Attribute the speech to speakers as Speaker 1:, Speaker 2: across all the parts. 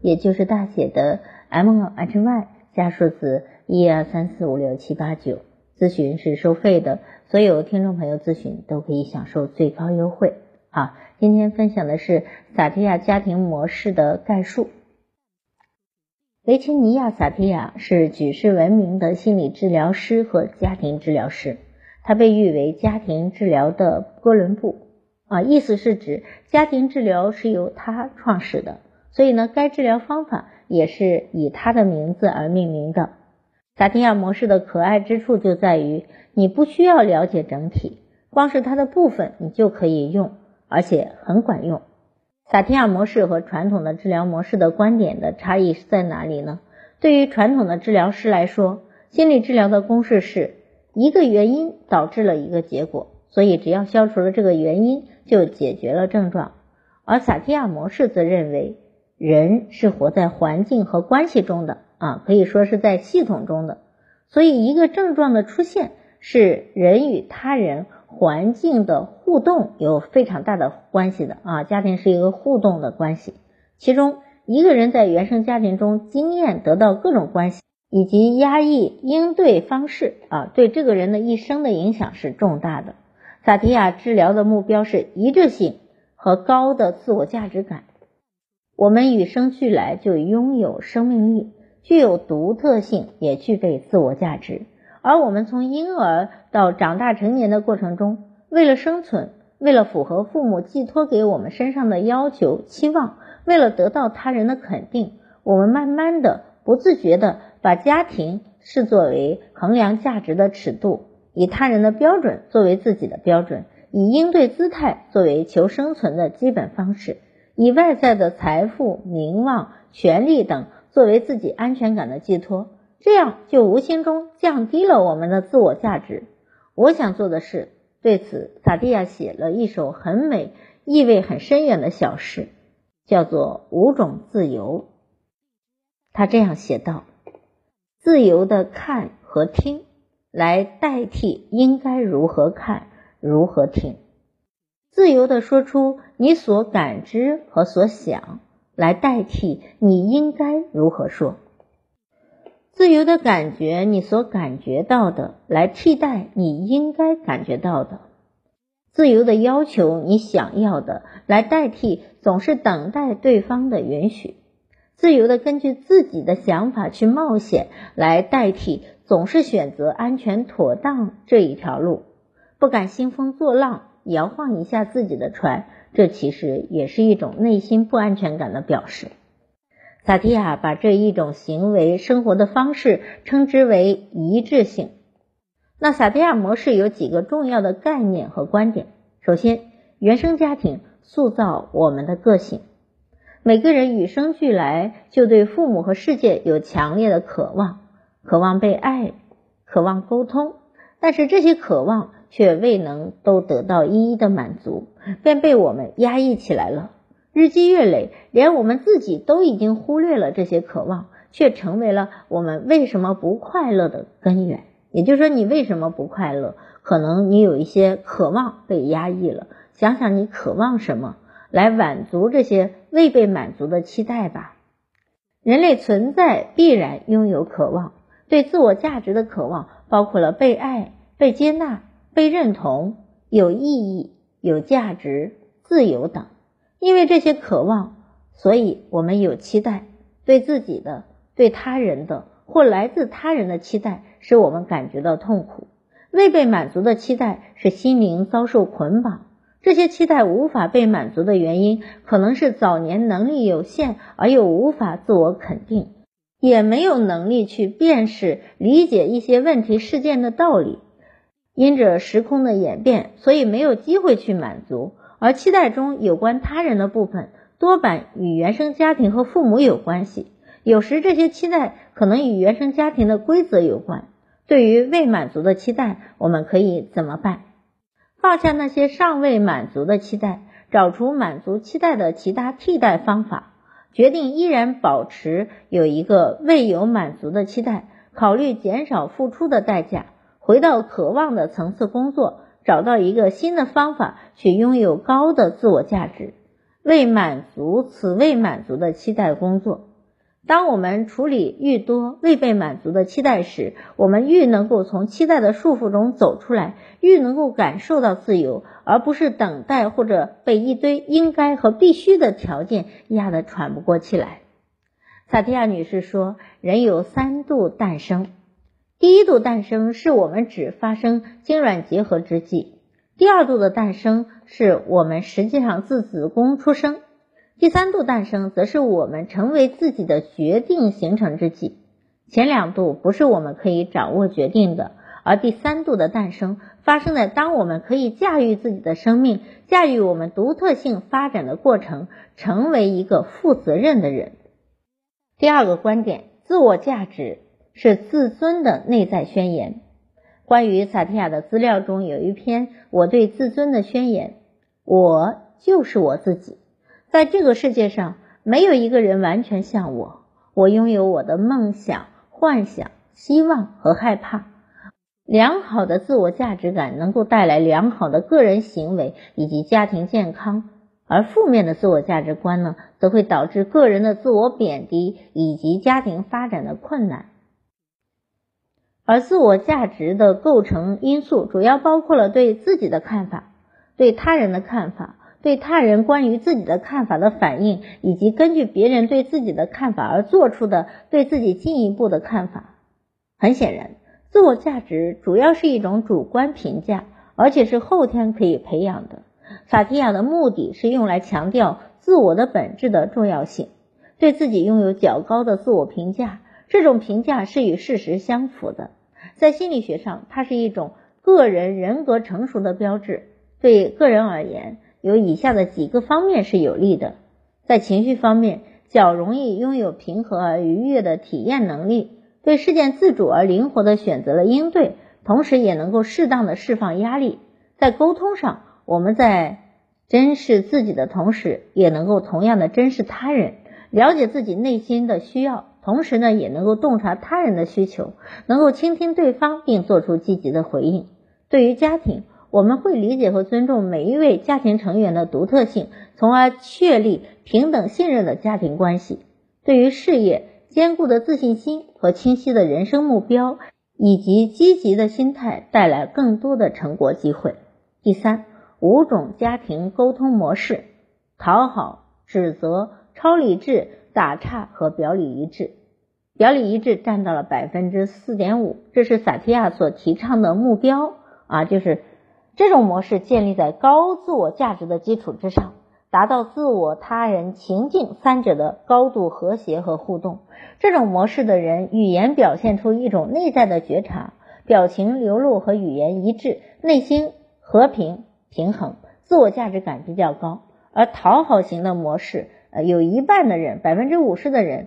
Speaker 1: 也就是大写的 M H Y 加数字一二三四五六七八九，咨询是收费的，所有听众朋友咨询都可以享受最高优惠。好，今天分享的是萨提亚家庭模式的概述。维切尼亚·萨提亚是举世闻名的心理治疗师和家庭治疗师，他被誉为家庭治疗的哥伦布啊，意思是指家庭治疗是由他创始的。所以呢，该治疗方法也是以他的名字而命名的。萨提亚模式的可爱之处就在于，你不需要了解整体，光是它的部分你就可以用，而且很管用。萨提亚模式和传统的治疗模式的观点的差异是在哪里呢？对于传统的治疗师来说，心理治疗的公式是一个原因导致了一个结果，所以只要消除了这个原因，就解决了症状。而萨提亚模式则认为。人是活在环境和关系中的啊，可以说是在系统中的。所以，一个症状的出现是人与他人、环境的互动有非常大的关系的啊。家庭是一个互动的关系，其中一个人在原生家庭中经验得到各种关系以及压抑应对方式啊，对这个人的一生的影响是重大的。萨提亚治疗的目标是一致性和高的自我价值感。我们与生俱来就拥有生命力，具有独特性，也具备自我价值。而我们从婴儿到长大成年的过程中，为了生存，为了符合父母寄托给我们身上的要求、期望，为了得到他人的肯定，我们慢慢的、不自觉的把家庭视作为衡量价值的尺度，以他人的标准作为自己的标准，以应对姿态作为求生存的基本方式。以外在的财富、名望、权利等作为自己安全感的寄托，这样就无形中降低了我们的自我价值。我想做的是，对此，萨蒂亚写了一首很美、意味很深远的小诗，叫做《五种自由》。他这样写道：“自由的看和听，来代替应该如何看、如何听。”自由的说出你所感知和所想，来代替你应该如何说；自由的感觉你所感觉到的，来替代你应该感觉到的；自由的要求你想要的，来代替总是等待对方的允许；自由的根据自己的想法去冒险，来代替总是选择安全妥当这一条路，不敢兴风作浪。摇晃一下自己的船，这其实也是一种内心不安全感的表示。萨提亚把这一种行为生活的方式称之为一致性。那萨提亚模式有几个重要的概念和观点。首先，原生家庭塑造我们的个性。每个人与生俱来就对父母和世界有强烈的渴望，渴望被爱，渴望沟通。但是这些渴望。却未能都得到一一的满足，便被我们压抑起来了。日积月累，连我们自己都已经忽略了这些渴望，却成为了我们为什么不快乐的根源。也就是说，你为什么不快乐？可能你有一些渴望被压抑了。想想你渴望什么，来满足这些未被满足的期待吧。人类存在必然拥有渴望，对自我价值的渴望包括了被爱、被接纳。被认同、有意义、有价值、自由等，因为这些渴望，所以我们有期待，对自己的、对他人的或来自他人的期待，使我们感觉到痛苦。未被满足的期待使心灵遭受捆绑。这些期待无法被满足的原因，可能是早年能力有限，而又无法自我肯定，也没有能力去辨识、理解一些问题事件的道理。因着时空的演变，所以没有机会去满足。而期待中有关他人的部分，多半与原生家庭和父母有关系。有时这些期待可能与原生家庭的规则有关。对于未满足的期待，我们可以怎么办？放下那些尚未满足的期待，找出满足期待的其他替代方法，决定依然保持有一个未有满足的期待，考虑减少付出的代价，回到渴望的层次工作，找到一个新的方法去拥有高的自我价值。为满足此未满足的期待工作。当我们处理愈多未被满足的期待时，我们愈能够从期待的束缚中走出来，愈能够感受到自由，而不是等待或者被一堆应该和必须的条件压得喘不过气来。萨提亚女士说：“人有三度诞生，第一度诞生是我们只发生精卵结合之际。”第二度的诞生是我们实际上自子宫出生，第三度诞生则是我们成为自己的决定形成之际。前两度不是我们可以掌握决定的，而第三度的诞生发生在当我们可以驾驭自己的生命，驾驭我们独特性发展的过程，成为一个负责任的人。第二个观点，自我价值是自尊的内在宣言。关于萨提亚的资料中有一篇我对自尊的宣言：我就是我自己，在这个世界上没有一个人完全像我。我拥有我的梦想、幻想、希望和害怕。良好的自我价值感能够带来良好的个人行为以及家庭健康，而负面的自我价值观呢，则会导致个人的自我贬低以及家庭发展的困难。而自我价值的构成因素主要包括了对自己的看法、对他人的看法、对他人关于自己的看法的反应，以及根据别人对自己的看法而做出的对自己进一步的看法。很显然，自我价值主要是一种主观评价，而且是后天可以培养的。法提亚的目的是用来强调自我的本质的重要性，对自己拥有较高的自我评价，这种评价是与事实相符的。在心理学上，它是一种个人人格成熟的标志。对个人而言，有以下的几个方面是有利的：在情绪方面，较容易拥有平和而愉悦的体验能力；对事件自主而灵活的选择了应对，同时也能够适当的释放压力。在沟通上，我们在珍视自己的同时，也能够同样的珍视他人，了解自己内心的需要。同时呢，也能够洞察他人的需求，能够倾听对方，并做出积极的回应。对于家庭，我们会理解和尊重每一位家庭成员的独特性，从而确立平等信任的家庭关系。对于事业，坚固的自信心和清晰的人生目标，以及积极的心态，带来更多的成果机会。第三，五种家庭沟通模式：讨好、指责、超理智、打岔和表里一致。表里一致占到了百分之四点五，这是萨提亚所提倡的目标啊，就是这种模式建立在高自我价值的基础之上，达到自我、他人、情境三者的高度和谐和互动。这种模式的人，语言表现出一种内在的觉察，表情流露和语言一致，内心和平平衡，自我价值感比较高。而讨好型的模式，呃，有一半的人，百分之五十的人。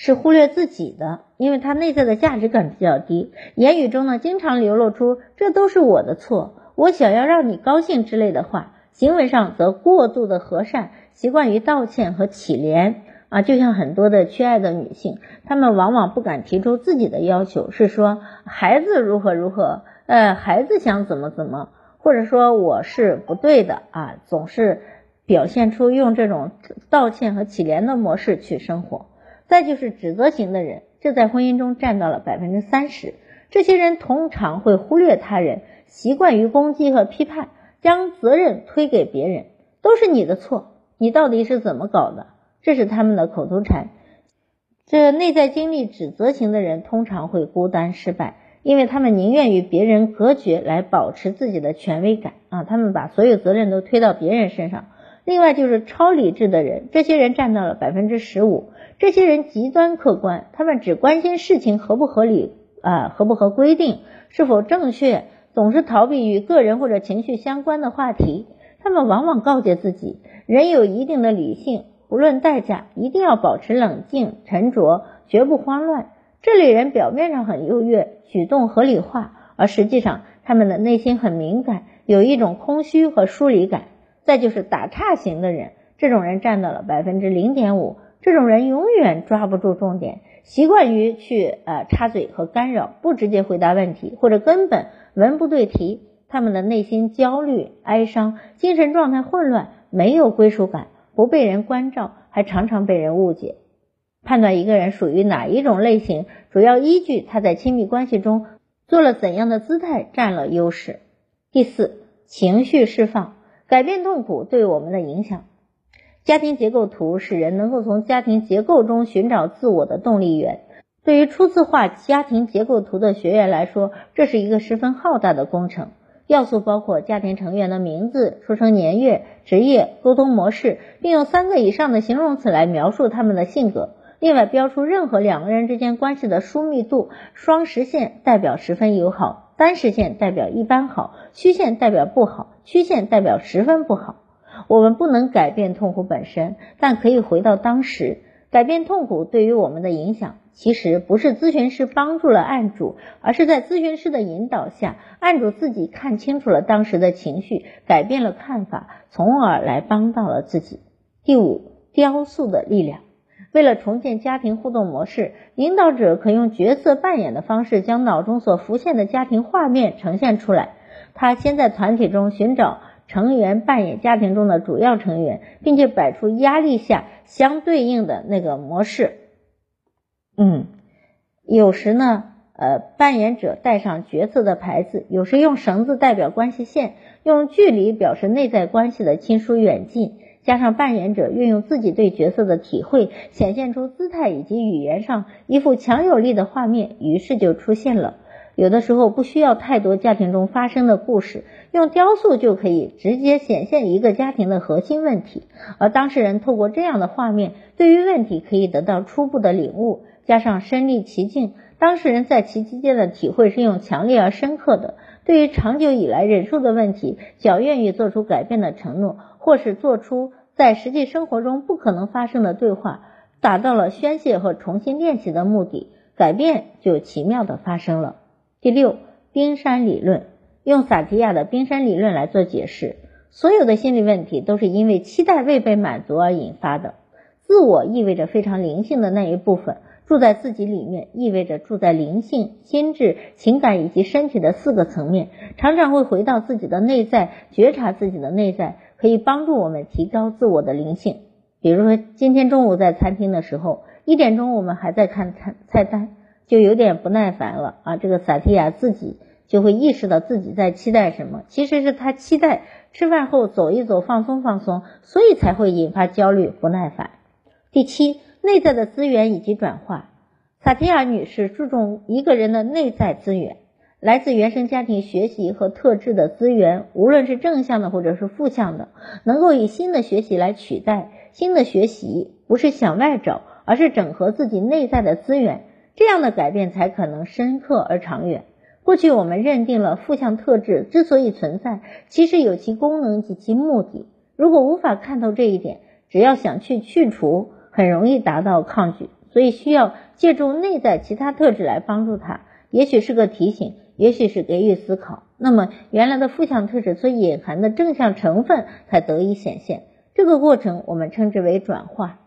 Speaker 1: 是忽略自己的，因为他内在的价值感比较低，言语中呢经常流露出“这都是我的错，我想要让你高兴”之类的话，行为上则过度的和善，习惯于道歉和乞怜啊，就像很多的缺爱的女性，她们往往不敢提出自己的要求，是说孩子如何如何，呃，孩子想怎么怎么，或者说我是不对的啊，总是表现出用这种道歉和乞怜的模式去生活。再就是指责型的人，这在婚姻中占到了百分之三十。这些人通常会忽略他人，习惯于攻击和批判，将责任推给别人，都是你的错，你到底是怎么搞的？这是他们的口头禅。这内在经历指责型的人通常会孤单失败，因为他们宁愿与别人隔绝来保持自己的权威感啊，他们把所有责任都推到别人身上。另外就是超理智的人，这些人占到了百分之十五。这些人极端客观，他们只关心事情合不合理啊，合不合规定，是否正确，总是逃避与个人或者情绪相关的话题。他们往往告诫自己，人有一定的理性不论代价，一定要保持冷静沉着，绝不慌乱。这类人表面上很优越，举动合理化，而实际上他们的内心很敏感，有一种空虚和疏离感。再就是打岔型的人，这种人占到了百分之零点五。这种人永远抓不住重点，习惯于去呃插嘴和干扰，不直接回答问题，或者根本文不对题。他们的内心焦虑、哀伤，精神状态混乱，没有归属感，不被人关照，还常常被人误解。判断一个人属于哪一种类型，主要依据他在亲密关系中做了怎样的姿态占了优势。第四，情绪释放，改变痛苦对我们的影响。家庭结构图使人能够从家庭结构中寻找自我的动力源。对于初次画家庭结构图的学员来说，这是一个十分浩大的工程。要素包括家庭成员的名字、出生年月、职业、沟通模式，并用三个以上的形容词来描述他们的性格。另外，标出任何两个人之间关系的疏密度。双实线代表十分友好，单实线代表一般好，虚线代表不好，曲线代表十分不好。我们不能改变痛苦本身，但可以回到当时。改变痛苦对于我们的影响，其实不是咨询师帮助了案主，而是在咨询师的引导下，案主自己看清楚了当时的情绪，改变了看法，从而来帮到了自己。第五，雕塑的力量。为了重建家庭互动模式，引导者可用角色扮演的方式，将脑中所浮现的家庭画面呈现出来。他先在团体中寻找。成员扮演家庭中的主要成员，并且摆出压力下相对应的那个模式。嗯，有时呢，呃，扮演者带上角色的牌子，有时用绳子代表关系线，用距离表示内在关系的亲疏远近，加上扮演者运用自己对角色的体会，显现出姿态以及语言上一副强有力的画面，于是就出现了。有的时候不需要太多家庭中发生的故事，用雕塑就可以直接显现一个家庭的核心问题，而当事人透过这样的画面，对于问题可以得到初步的领悟，加上身临其境，当事人在其期间的体会是用强烈而深刻的。对于长久以来忍受的问题，较愿意做出改变的承诺，或是做出在实际生活中不可能发生的对话，达到了宣泄和重新练习的目的，改变就奇妙的发生了。第六，冰山理论用萨提亚的冰山理论来做解释。所有的心理问题都是因为期待未被满足而引发的。自我意味着非常灵性的那一部分，住在自己里面，意味着住在灵性、心智、情感以及身体的四个层面，常常会回到自己的内在，觉察自己的内在，可以帮助我们提高自我的灵性。比如说，今天中午在餐厅的时候，一点钟我们还在看菜菜单。就有点不耐烦了啊！这个萨提亚自己就会意识到自己在期待什么，其实是他期待吃饭后走一走，放松放松，所以才会引发焦虑不耐烦。第七，内在的资源以及转化。萨提亚女士注重一个人的内在资源，来自原生家庭学习和特质的资源，无论是正向的或者是负向的，能够以新的学习来取代。新的学习不是向外找，而是整合自己内在的资源。这样的改变才可能深刻而长远。过去我们认定了负向特质之所以存在，其实有其功能及其目的。如果无法看透这一点，只要想去去除，很容易达到抗拒。所以需要借助内在其他特质来帮助他，也许是个提醒，也许是给予思考。那么原来的负向特质所隐含的正向成分才得以显现。这个过程我们称之为转化。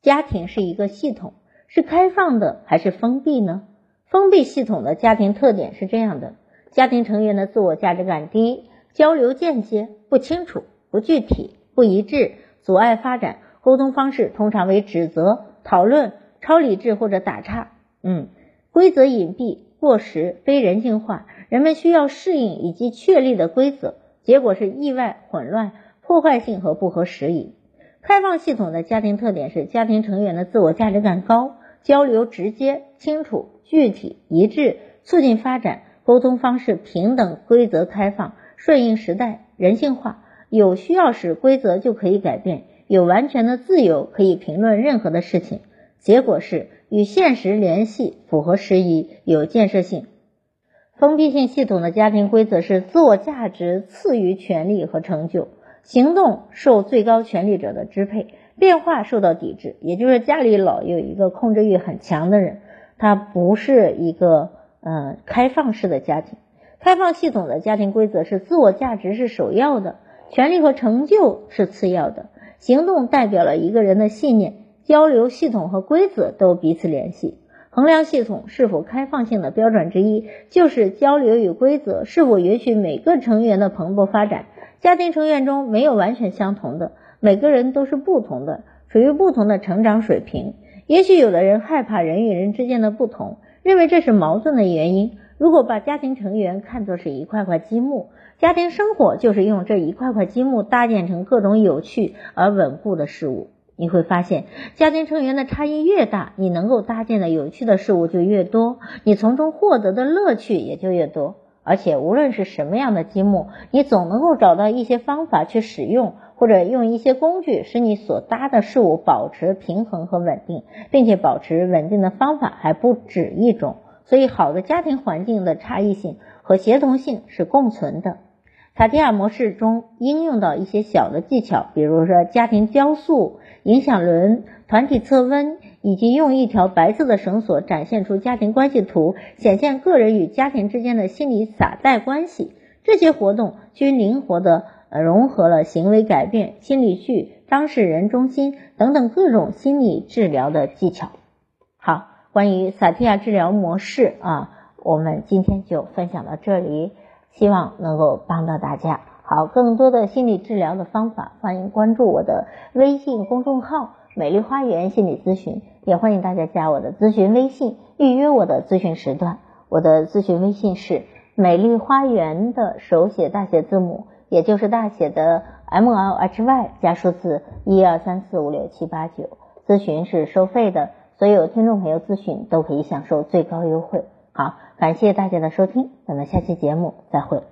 Speaker 1: 家庭是一个系统。是开放的还是封闭呢？封闭系统的家庭特点是这样的：家庭成员的自我价值感低，交流间接、不清楚、不具体、不一致，阻碍发展。沟通方式通常为指责、讨论、超理智或者打岔。嗯，规则隐蔽、过时、非人性化，人们需要适应以及确立的规则，结果是意外、混乱、破坏性和不合时宜。开放系统的家庭特点是家庭成员的自我价值感高。交流直接、清楚、具体、一致，促进发展；沟通方式平等、规则开放、顺应时代、人性化。有需要时，规则就可以改变；有完全的自由，可以评论任何的事情。结果是与现实联系，符合时宜，有建设性。封闭性系统的家庭规则是：自我价值次于权力和成就，行动受最高权力者的支配。变化受到抵制，也就是家里老有一个控制欲很强的人，他不是一个嗯开放式的家庭。开放系统的家庭规则是自我价值是首要的，权利和成就是次要的，行动代表了一个人的信念，交流系统和规则都彼此联系。衡量系统是否开放性的标准之一，就是交流与规则是否允许每个成员的蓬勃发展。家庭成员中没有完全相同的，每个人都是不同的，处于不同的成长水平。也许有的人害怕人与人之间的不同，认为这是矛盾的原因。如果把家庭成员看作是一块块积木，家庭生活就是用这一块块积木搭建成各种有趣而稳固的事物。你会发现，家庭成员的差异越大，你能够搭建的有趣的事物就越多，你从中获得的乐趣也就越多。而且无论是什么样的积木，你总能够找到一些方法去使用，或者用一些工具使你所搭的事物保持平衡和稳定，并且保持稳定的方法还不止一种。所以，好的家庭环境的差异性和协同性是共存的。萨提亚模式中应用到一些小的技巧，比如说家庭雕塑、影响轮、团体测温。以及用一条白色的绳索展现出家庭关系图，显现个人与家庭之间的心理撒带关系。这些活动均灵活地融合了行为改变、心理剧、当事人中心等等各种心理治疗的技巧。好，关于萨提亚治疗模式啊，我们今天就分享到这里，希望能够帮到大家。好，更多的心理治疗的方法，欢迎关注我的微信公众号。美丽花园心理咨询，也欢迎大家加我的咨询微信，预约我的咨询时段。我的咨询微信是美丽花园的手写大写字母，也就是大写的 M L H Y 加数字一二三四五六七八九。咨询是收费的，所有听众朋友咨询都可以享受最高优惠。好，感谢大家的收听，咱们下期节目再会。